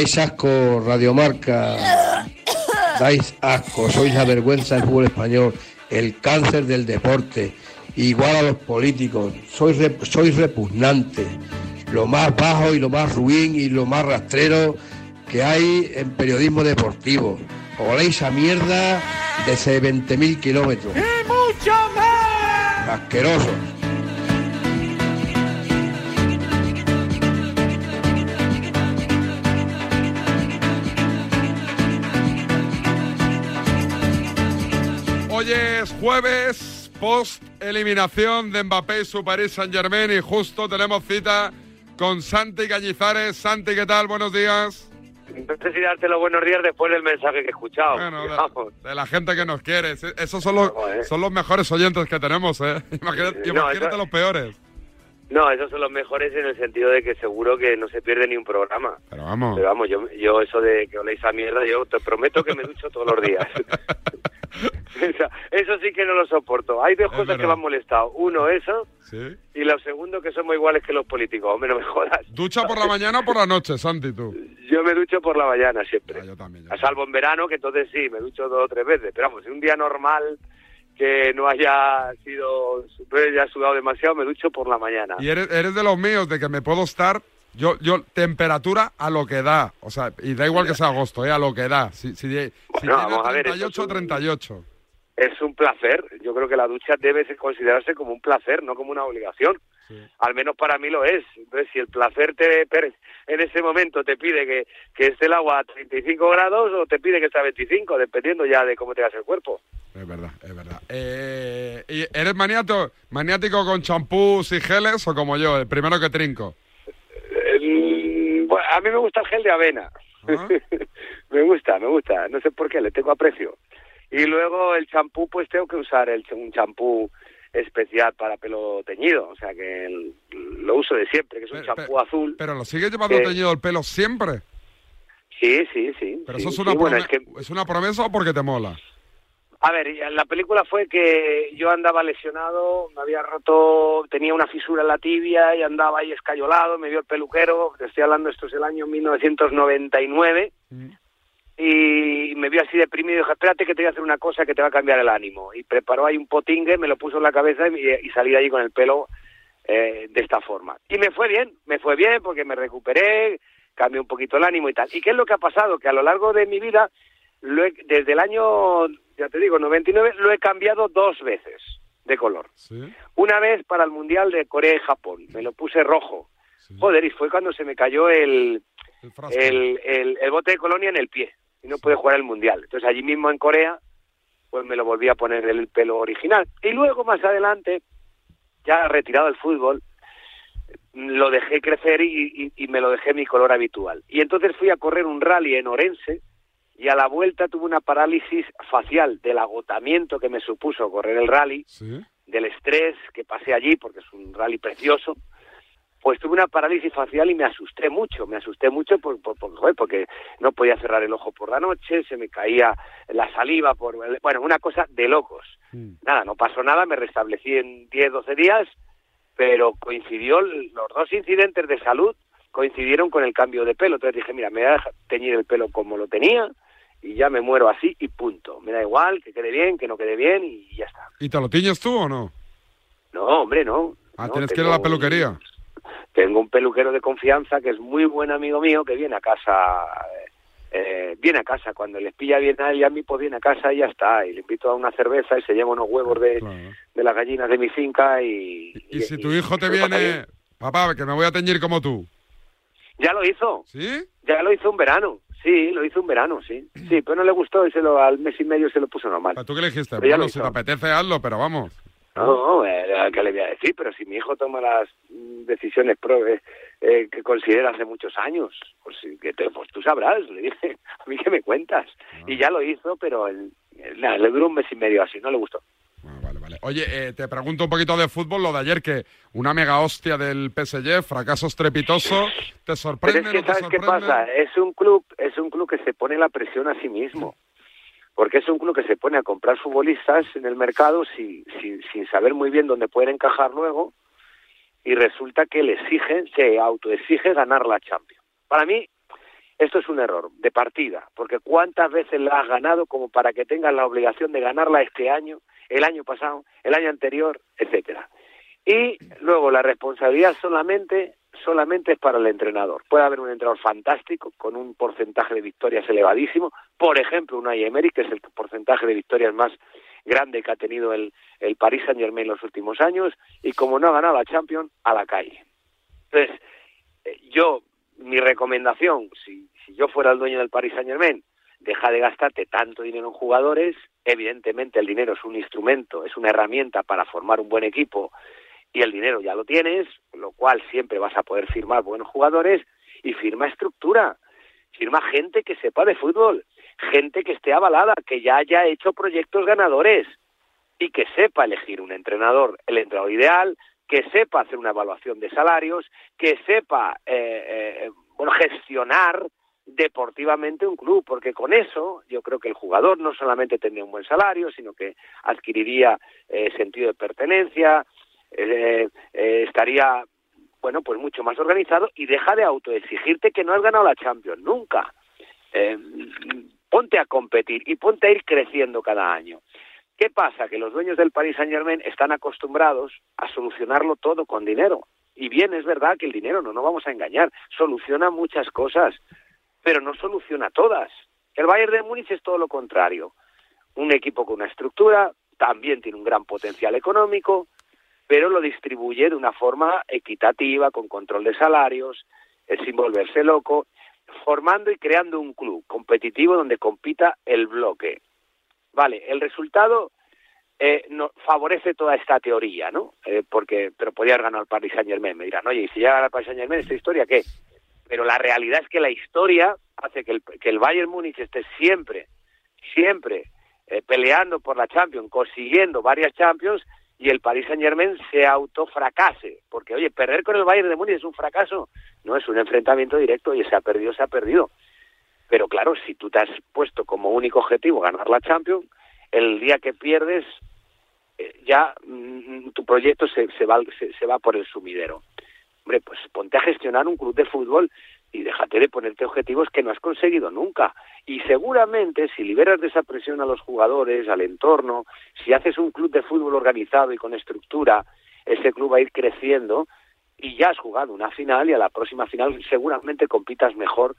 dais asco, Radiomarca. Dais asco, sois la vergüenza del fútbol español, el cáncer del deporte, igual a los políticos, sois, sois repugnantes, lo más bajo y lo más ruin y lo más rastrero que hay en periodismo deportivo. Oléis a mierda desde 20.000 kilómetros. ¡Y mucho más! Asquerosos. Hoy es jueves, post eliminación de Mbappé y su Paris Saint Germain y justo tenemos cita con Santi Cañizares. Santi, ¿qué tal? Buenos días. No sé si darte los buenos días después del mensaje que he escuchado. Bueno, de, de la gente que nos quiere. Esos son los, Joder. son los mejores oyentes que tenemos, ¿eh? Imagínate, No, imagínate eso- los peores. No, esos son los mejores en el sentido de que seguro que no se pierde ni un programa. Pero vamos. Pero vamos, yo, yo eso de que oléis a mierda, yo te prometo que me ducho todos los días. Eso sí que no lo soporto. Hay dos Es cosas que me han molestado. Uno, eso, ¿Sí? y lo segundo, que somos iguales que los políticos. Hombre, no me jodas. ¿Ducha por la mañana o por la noche, Santi, tú? Yo me ducho por la mañana siempre. Ah, yo también. yo A salvo en verano, que entonces sí, me ducho dos o tres veces. Pero vamos, en un día normal que no haya sido, no haya sudado demasiado, me ducho por la mañana. Y eres, eres de los míos, de que me puedo estar. Yo, yo, temperatura a lo que da. O sea, y da igual que sea agosto, ¿eh? A lo que da. Si, si, si Bueno, vamos a ver, eso 38, es un- 38. Es un placer. Yo creo que la ducha debe considerarse como un placer, no como una obligación. Sí. Al menos para mí lo es. Entonces, si el placer te en ese momento te pide que, que esté el agua a 35 grados o te pide que esté a 25, dependiendo ya de cómo tengas el cuerpo. Es verdad, es verdad. Eh, ¿y ¿Eres maniato, maniático con champús y geles o como yo, el primero que trinco? Eh, bueno, a mí me gusta el gel de avena. ¿Ah? me gusta, me gusta. No sé por qué, le tengo aprecio. Y luego el champú, pues tengo que usar el, un champú especial para pelo teñido. O sea que el- lo uso de siempre, que es un champú azul. Pero lo sigues llevando teñido el pelo siempre. Sí, sí, sí. Pero sí, eso es sí. una, Bueno, prome- es que, ¿es una promesa o porque te mola. A ver, la película fue que yo andaba lesionado, me había roto, tenía una fisura en la tibia y andaba ahí escayolado, me vio el peluquero, te estoy hablando, esto es el año 1999, y me vio así deprimido y dijo, espérate que te voy a hacer una cosa que te va a cambiar el ánimo. Y preparó ahí un potingue, me lo puso en la cabeza y, y salí de allí con el pelo eh, de esta forma. Y me fue bien, me fue bien porque me recuperé, cambié un poquito el ánimo y tal. ¿Y qué es lo que ha pasado? Que a lo largo de mi vida, lo he- desde el año, ya te digo, 99, lo he cambiado dos veces de color. ¿Sí? Una vez para el Mundial de Corea y Japón, me lo puse rojo. sí. Joder, y fue cuando se me cayó el, El el, el, el bote de colonia en el pie y no pude jugar el mundial. Entonces allí mismo en Corea, pues me lo volví a poner el pelo original. Y luego más adelante, ya retirado del fútbol, lo dejé crecer y, y- y me lo dejé mi color habitual. Y entonces fui a correr un rally en Orense y a la vuelta tuve una parálisis facial del agotamiento que me supuso correr el rally Sí. del estrés que pasé allí, porque es un rally precioso, pues tuve una parálisis facial y me asusté mucho, me asusté mucho por, por- por- porque no podía cerrar el ojo por la noche, se me caía la saliva, por bueno, una cosa de locos. Mm. Nada, no pasó nada, me restablecí en 10, 12 días, pero coincidió, los dos incidentes de salud coincidieron con el cambio de pelo. Entonces dije, mira, me voy a dejar teñir el pelo como lo tenía y ya me muero así y punto. Me da igual, que quede bien, que no quede bien y ya está. ¿Y te lo tiñes tú o no? No, hombre, no. Ah, No, tienes que ir a la un- peluquería. Tengo un peluquero de confianza que es muy buen amigo mío que viene a casa, eh, viene a casa cuando les pilla bien a él y a mí, pues viene a casa y ya está. Y le invito a una cerveza y se lleva unos huevos de, Claro. de las gallinas de mi finca y... Y, si tu hijo te viene, papá, que me voy a teñir como tú. Ya lo hizo, ¿Sí? ya lo hizo un verano. Sí, lo hizo un verano, sí. Sí, pero no le gustó y se lo, al mes y medio se lo puso normal. ¿Tú qué le dijiste? Pero Bueno, si te apetece, hazlo, pero vamos. No, eh, ¿qué le voy a decir? Pero si mi hijo toma las mm, decisiones pro, eh, eh, que considera hace muchos años, pues, que te- pues tú sabrás, le dije, a mí que me cuentas. Y ya lo hizo, pero el- el- nada, le duró un mes y medio así, no le gustó. Vale. Oye, eh, te pregunto un poquito de fútbol, lo de ayer, que una mega hostia del PSG, fracaso estrepitoso, ¿te Pero sorprende? es que, no ¿sabes qué pasa? Es un club, es un club que se pone la presión a sí mismo. Porque es un club que se pone a comprar futbolistas en el mercado sin, sin, sin saber muy bien dónde pueden encajar luego y resulta que le exige, se autoexige ganar la Champions. Para mí, Esto es un error de partida, porque ¿cuántas veces la has ganado como para que tengas la obligación de ganarla este año, el año pasado, el año anterior, etcétera? Y luego la responsabilidad solamente solamente es para el entrenador. Puede haber un entrenador fantástico con un porcentaje de victorias elevadísimo, por ejemplo, un Emery, que es el porcentaje de victorias más grande que ha tenido el, el Paris Saint-Germain en los últimos años, y como no ha ganado la Champions, a la calle. Entonces, eh, yo mi recomendación, si, si yo fuera el dueño del Paris Saint Germain, deja de gastarte tanto dinero en jugadores. Evidentemente el dinero es un instrumento, es una herramienta para formar un buen equipo y el dinero ya lo tienes, lo cual siempre vas a poder firmar buenos jugadores y firma estructura. Firma gente que sepa de fútbol, gente que esté avalada, que ya haya hecho proyectos ganadores y que sepa elegir un entrenador, el entrenador ideal, que sepa hacer una evaluación de salarios, que sepa eh, eh, bueno gestionar deportivamente un club, porque con eso yo creo que el jugador no solamente tendría un buen salario, sino que adquiriría eh, sentido de pertenencia, estaría bueno pues mucho más organizado y deja de autoexigirte que no has ganado la Champions nunca. ponte a competir y ponte a ir creciendo cada año. ¿Qué pasa? Que los dueños del Paris Saint Germain están acostumbrados a solucionarlo todo con dinero. Y bien, es verdad que el dinero, no nos vamos a engañar, soluciona muchas cosas, pero no soluciona todas. El Bayern de Múnich es todo lo contrario. Un equipo con una estructura, también tiene un gran potencial económico, pero lo distribuye de una forma equitativa, con control de salarios, sin volverse loco, formando y creando un club competitivo donde compita el bloque. Vale, el resultado eh, no, favorece toda esta teoría, ¿no? Eh, porque, pero podía haber ganado el Paris Saint Germain. Me dirán, oye, ¿y si llega al Paris Saint Germain, esta historia qué? Pero la realidad es que la historia hace que el, que el Bayern Múnich esté siempre, siempre eh, peleando por la Champions, consiguiendo varias Champions, y el Paris Saint Germain se autofracase. Porque, oye, perder con el Bayern de Múnich es un fracaso, no es un enfrentamiento directo y se ha perdido, se ha perdido. Pero claro, si tú te has puesto como único objetivo ganar la Champions, el día que pierdes eh, ya mm, tu proyecto se, se, va, se, va por el sumidero. Hombre, pues ponte a gestionar un club de fútbol y déjate de ponerte objetivos que no has conseguido nunca. Y seguramente si liberas de esa presión a los jugadores, al entorno, si haces un club de fútbol organizado y con estructura, ese club va a ir creciendo y ya has jugado una final y a la próxima final seguramente compitas mejor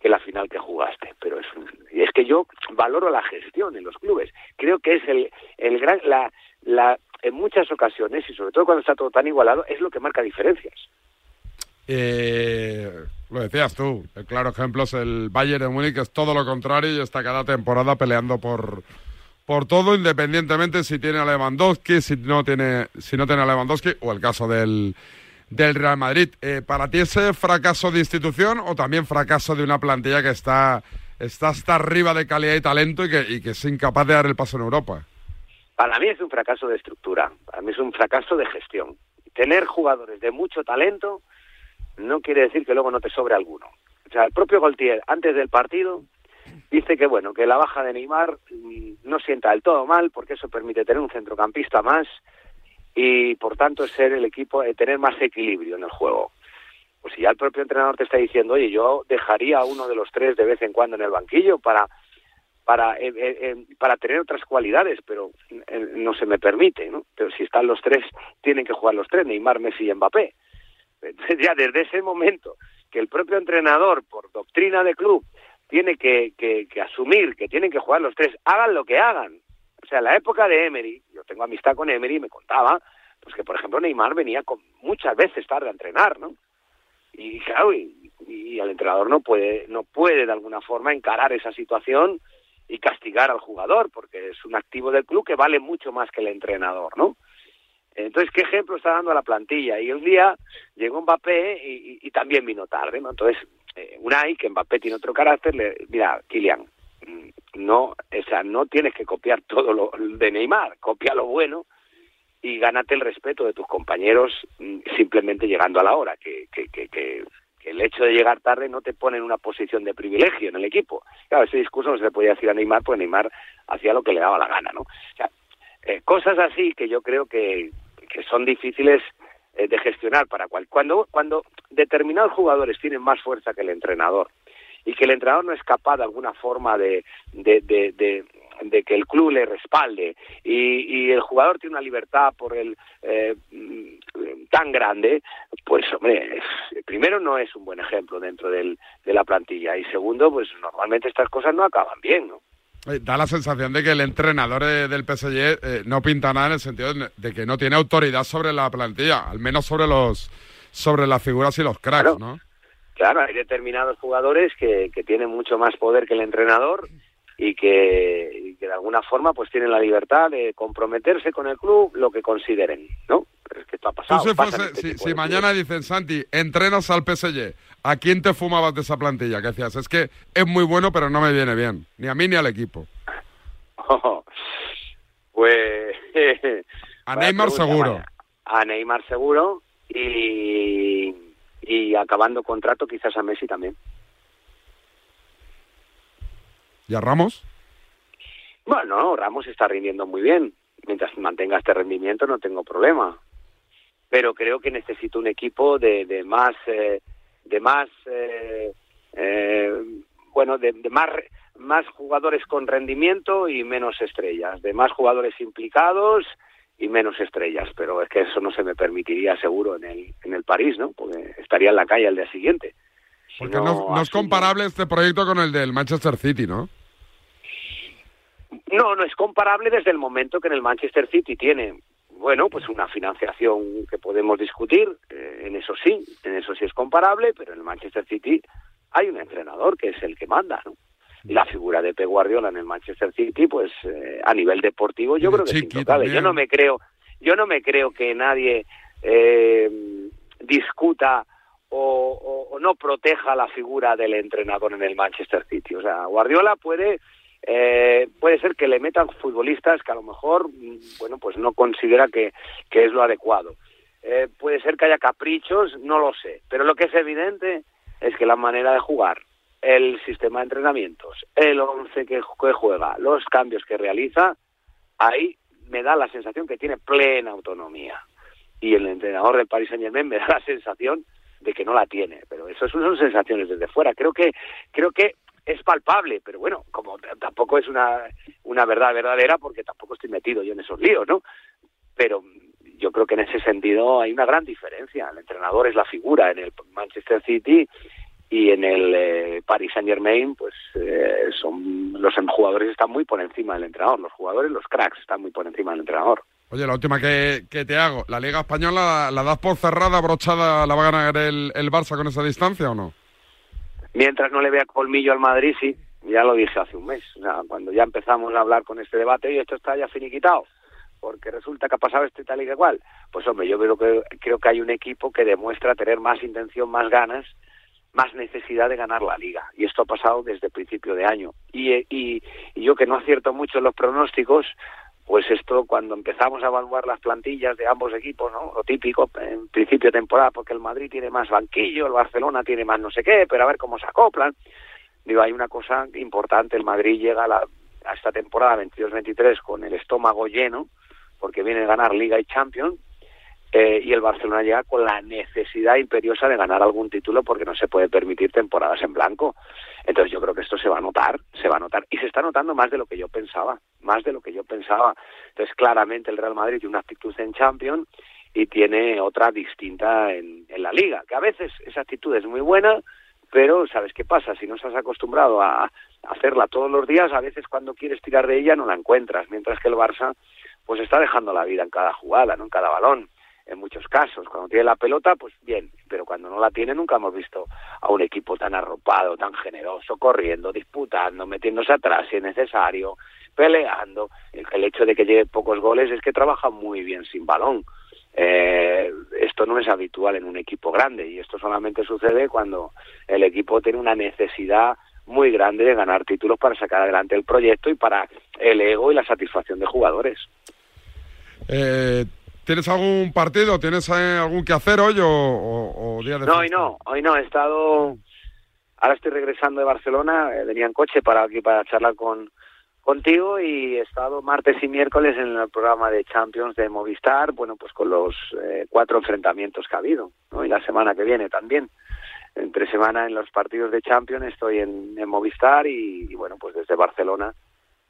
que la final que jugaste. Pero es, es que yo valoro la gestión en los clubes. Creo que es el, el gran, la, la, en muchas ocasiones, y sobre todo cuando está todo tan igualado, es lo que marca diferencias. Eh, lo decías tú, el claro ejemplo es el Bayern de Múnich, es todo lo contrario y está cada temporada peleando por, por todo, independientemente si tiene a Lewandowski, si no tiene, si no tiene a Lewandowski, o el caso del, del Real Madrid. Eh, ¿Para ti ese fracaso de institución o también fracaso de una plantilla que está, está hasta arriba de calidad y talento y que, y que es incapaz de dar el paso en Europa? Para mí es un fracaso de estructura, para mí es un fracaso de gestión. Tener jugadores de mucho talento no quiere decir que luego no te sobre alguno. O sea, el propio Goltier, antes del partido, dice que bueno, que la baja de Neymar mm, no sienta del todo mal porque eso permite tener un centrocampista más y por tanto ser el equipo, eh, tener más equilibrio en el juego. Pues si ya el propio entrenador te está diciendo, oye, yo dejaría a uno de los tres de vez en cuando en el banquillo para para eh, eh, para tener otras cualidades, pero no se me permite, ¿no? Pero si están los tres, tienen que jugar los tres, Neymar, Messi y Mbappé. ya desde ese momento que el propio entrenador, por doctrina de club, tiene que, que, que asumir que tienen que jugar los tres, hagan lo que hagan, o sea, en la época de Emery, yo tengo amistad con Emery me contaba, pues que por ejemplo Neymar venía con muchas veces tarde a entrenar, ¿no? Y claro, y, y el entrenador no puede, no puede de alguna forma encarar esa situación y castigar al jugador, porque es un activo del club que vale mucho más que el entrenador, ¿no? Entonces, ¿qué ejemplo está dando a la plantilla? Y un día llegó Mbappé y, y, también vino tarde, ¿no? Entonces, eh, Unai, que Mbappé tiene otro carácter, le, mira, Kylian, no, o sea, no tienes que copiar todo lo de Neymar, copia lo bueno y gánate el respeto de tus compañeros mm, simplemente llegando a la hora, que, que, que, el hecho de llegar tarde no te pone en una posición de privilegio en el equipo. Claro, ese discurso no se le podía decir a Neymar, pues Neymar hacía lo que le daba la gana, ¿no? O sea, eh, cosas así que yo creo que, que son difíciles eh, de gestionar para cual. Cuando, cuando determinados jugadores tienen más fuerza que el entrenador y que el entrenador no es capaz de alguna forma de que el club le respalde y, y, el jugador tiene una libertad por el eh, tan grande, pues hombre, primero no es un buen ejemplo dentro del, de la plantilla y segundo, pues normalmente estas cosas no acaban bien, ¿no? Eh, da la sensación de que el entrenador del PSG eh, no pinta nada en el sentido de que no tiene autoridad sobre la plantilla, al menos sobre los sobre las figuras y los cracks, ¿no? Claro, hay determinados jugadores que, que tienen mucho más poder que el entrenador y que, de alguna forma pues tienen la libertad de comprometerse con el club lo que consideren, ¿no? Pero es que esto ha pasado. Este si, mañana dicen, Santi, entrenas al PSG, ¿a quién te fumabas de esa plantilla? Que decías, es que es muy bueno pero no me viene bien, ni a mí ni al equipo. pues... a Neymar seguro. A Neymar seguro y, y acabando contrato quizás a Messi también. ¿Y a Ramos? Bueno, Ramos está rindiendo muy bien. Mientras mantenga este rendimiento no tengo problema. Pero creo que necesito un equipo de, de más, eh, de más, eh, eh, bueno, de, de, más, más jugadores con rendimiento y menos estrellas, de más jugadores implicados y menos estrellas. Pero es que eso no se me permitiría seguro en el, en el París, ¿no? Porque estaría en la calle al día siguiente. Porque no, es comparable este proyecto con el del Manchester City, ¿no? No, no es comparable desde el momento que en el Manchester City tiene, bueno, pues una financiación que podemos discutir, eh, en eso sí, en eso sí es comparable, pero en el Manchester City hay un entrenador que es el que manda, ¿no? Y la figura de Pep Guardiola en el Manchester City, pues eh, a nivel deportivo yo creo que es intocable. Yo no me creo, yo no me creo que nadie eh, discuta o, no proteja la figura del entrenador en el Manchester City. O sea, Guardiola puede eh, puede ser que le metan futbolistas que a lo mejor mm, bueno pues no considera que, que es lo adecuado. Eh, puede ser que haya caprichos, no lo sé. Pero lo que es evidente es que la manera de jugar, el sistema de entrenamientos, el once que, que juega, los cambios que realiza, ahí me da la sensación que tiene plena autonomía. Y el entrenador del Paris Saint Germain me da la sensación de que no la tiene, pero eso son sensaciones desde fuera. Creo que creo que es palpable, pero bueno, como tampoco es una una verdad verdadera porque tampoco estoy metido yo en esos líos, ¿no? Pero yo creo que en ese sentido hay una gran diferencia. El entrenador es la figura en el Manchester City y en el eh, Paris Saint Germain, pues eh, son los jugadores están muy por encima del entrenador. Los jugadores, los cracks, están muy por encima del entrenador. Oye, la última que, que te hago, ¿la Liga Española la, das por cerrada, brochada, la va a ganar el, el Barça con esa distancia o no? Mientras no le vea colmillo al Madrid, sí, ya lo dije hace un mes. O sea, cuando ya empezamos a hablar con este debate, y esto está ya finiquitado, porque resulta que ha pasado este tal y que cual. Pues hombre, yo creo que, creo que hay un equipo que demuestra tener más intención, más ganas, más necesidad de ganar la liga. Y esto ha pasado desde principio de año. Y, y, y yo que no acierto mucho en los pronósticos, pues esto cuando empezamos a evaluar las plantillas de ambos equipos, ¿no? Lo típico en principio de temporada, porque el Madrid tiene más banquillo, el Barcelona tiene más no sé qué, pero a ver cómo se acoplan. Digo, hay una cosa importante, el Madrid llega a, la, a esta temporada 22-23 con el estómago lleno, porque viene a ganar Liga y Champions, eh, y el Barcelona llega con la necesidad imperiosa de ganar algún título porque no se puede permitir temporadas en blanco. Entonces yo creo que esto se va a notar, se va a notar y se está notando más de lo que yo pensaba, más de lo que yo pensaba. Entonces claramente el Real Madrid tiene una actitud en Champions y tiene otra distinta en, en la liga, que a veces esa actitud es muy buena, pero ¿sabes qué pasa? Si no estás acostumbrado a hacerla todos los días, a veces cuando quieres tirar de ella no la encuentras, mientras que el Barça pues está dejando la vida en cada jugada, no en cada balón en muchos casos. Cuando tiene la pelota, pues bien, pero cuando no la tiene nunca hemos visto a un equipo tan arropado, tan generoso, corriendo, disputando, metiéndose atrás si es necesario, peleando. El, hecho de que lleve pocos goles es que trabaja muy bien sin balón. Eh, esto no es habitual en un equipo grande y esto solamente sucede cuando el equipo tiene una necesidad muy grande de ganar títulos para sacar adelante el proyecto y para el ego y la satisfacción de jugadores. Eh, ¿Tienes algún partido? ¿Tienes eh, algún que hacer hoy o, día de No, hoy no, hoy no. He estado... Ahora estoy regresando de Barcelona, eh, venía en coche para aquí para charlar con contigo y he estado martes y miércoles en el programa de Champions de Movistar, bueno, pues con los eh, cuatro enfrentamientos que ha habido, ¿no? Y la semana que viene también. entre semana en los partidos de Champions, estoy en, Movistar y, bueno, pues desde Barcelona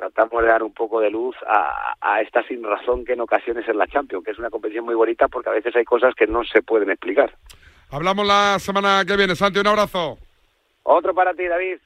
tratamos de dar un poco de luz a, a, esta sin razón que en ocasiones es la Champions, que es una competición muy bonita porque a veces hay cosas que no se pueden explicar. Hablamos la semana que viene, Santi, un abrazo. Otro para ti, David.